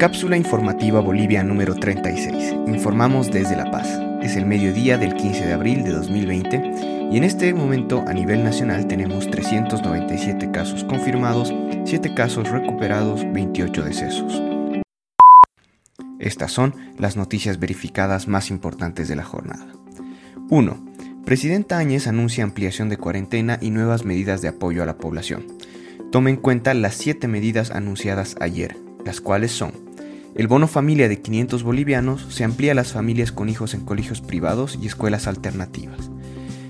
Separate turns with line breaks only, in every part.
Cápsula informativa Bolivia número 36. Informamos desde La Paz. Es el mediodía del 15 de abril de 2020 y en este momento a nivel nacional tenemos 397 casos confirmados, 7 casos recuperados, 28 decesos. Estas son las noticias verificadas más importantes de la jornada. 1. Presidenta Áñez anuncia ampliación de cuarentena y nuevas medidas de apoyo a la población. Tome en cuenta las siete medidas anunciadas ayer, las cuales son el bono familia de 500 bolivianos se amplía a las familias con hijos en colegios privados y escuelas alternativas.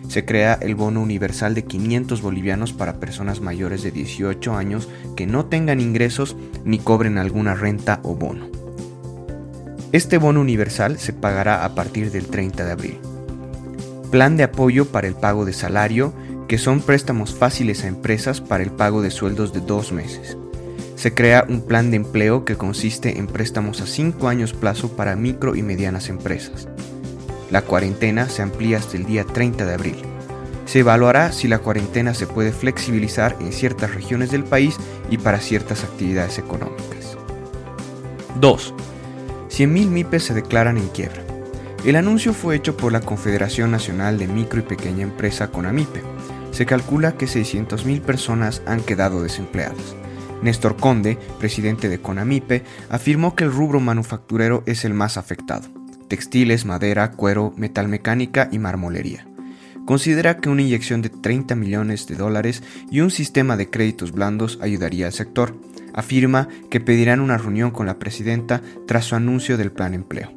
Se crea el bono universal de 500 bolivianos para personas mayores de 18 años que no tengan ingresos ni cobren alguna renta o bono. Este bono universal se pagará a partir del 30 de abril. Plan de apoyo para el pago de salario, que son préstamos fáciles a empresas para el pago de sueldos de dos meses. Se crea un plan de empleo que consiste en préstamos a 5 años plazo para micro y medianas empresas. La cuarentena se amplía hasta el día 30 de abril. Se evaluará si la cuarentena se puede flexibilizar en ciertas regiones del país y para ciertas actividades económicas. 2. 100.000 MIPES se declaran en quiebra. El anuncio fue hecho por la Confederación Nacional de Micro y Pequeña Empresa CONAMIPE. Se calcula que 600.000 personas han quedado desempleadas. Néstor Conde, presidente de CONAMIPE, afirmó que el rubro manufacturero es el más afectado. Textiles, madera, cuero, metalmecánica y marmolería. Considera que una inyección de 30 millones de dólares y un sistema de créditos blandos ayudaría al sector. Afirma que pedirán una reunión con la presidenta tras su anuncio del plan empleo.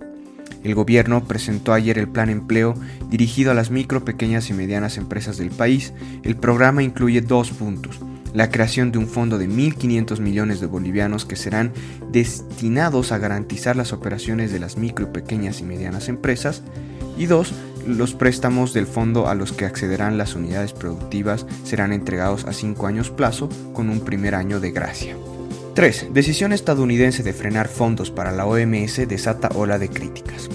El gobierno presentó ayer el Plan Empleo dirigido a las micro, pequeñas y medianas empresas del país. El programa incluye dos puntos. La creación de un fondo de 1.500 millones de bolivianos que serán destinados a garantizar las operaciones de las micro, pequeñas y medianas empresas. Y dos, los préstamos del fondo a los que accederán las unidades productivas serán entregados a cinco años plazo con un primer año de gracia. 3. Decisión estadounidense de frenar fondos para la OMS desata ola de críticas.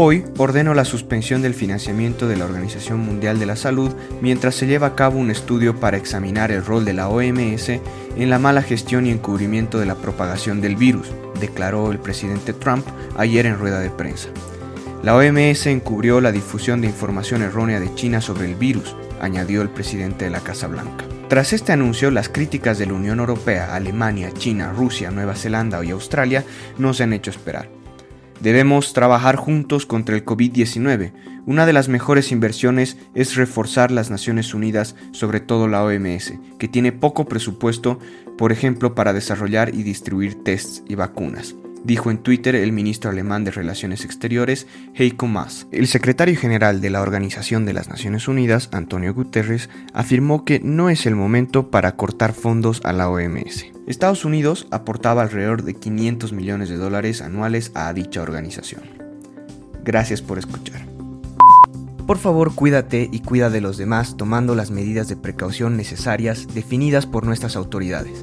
Hoy ordeno la suspensión del financiamiento de la Organización Mundial de la Salud mientras se lleva a cabo un estudio para examinar el rol de la OMS en la mala gestión y encubrimiento de la propagación del virus, declaró el presidente Trump ayer en rueda de prensa. La OMS encubrió la difusión de información errónea de China sobre el virus, añadió el presidente de la Casa Blanca. Tras este anuncio, las críticas de la Unión Europea, Alemania, China, Rusia, Nueva Zelanda y Australia no se han hecho esperar. Debemos trabajar juntos contra el COVID-19. Una de las mejores inversiones es reforzar las Naciones Unidas, sobre todo la OMS, que tiene poco presupuesto, por ejemplo, para desarrollar y distribuir tests y vacunas dijo en Twitter el ministro alemán de Relaciones Exteriores, Heiko Maas. El secretario general de la Organización de las Naciones Unidas, Antonio Guterres, afirmó que no es el momento para cortar fondos a la OMS. Estados Unidos aportaba alrededor de 500 millones de dólares anuales a dicha organización. Gracias por escuchar. Por favor, cuídate y cuida de los demás tomando las medidas de precaución necesarias definidas por nuestras autoridades.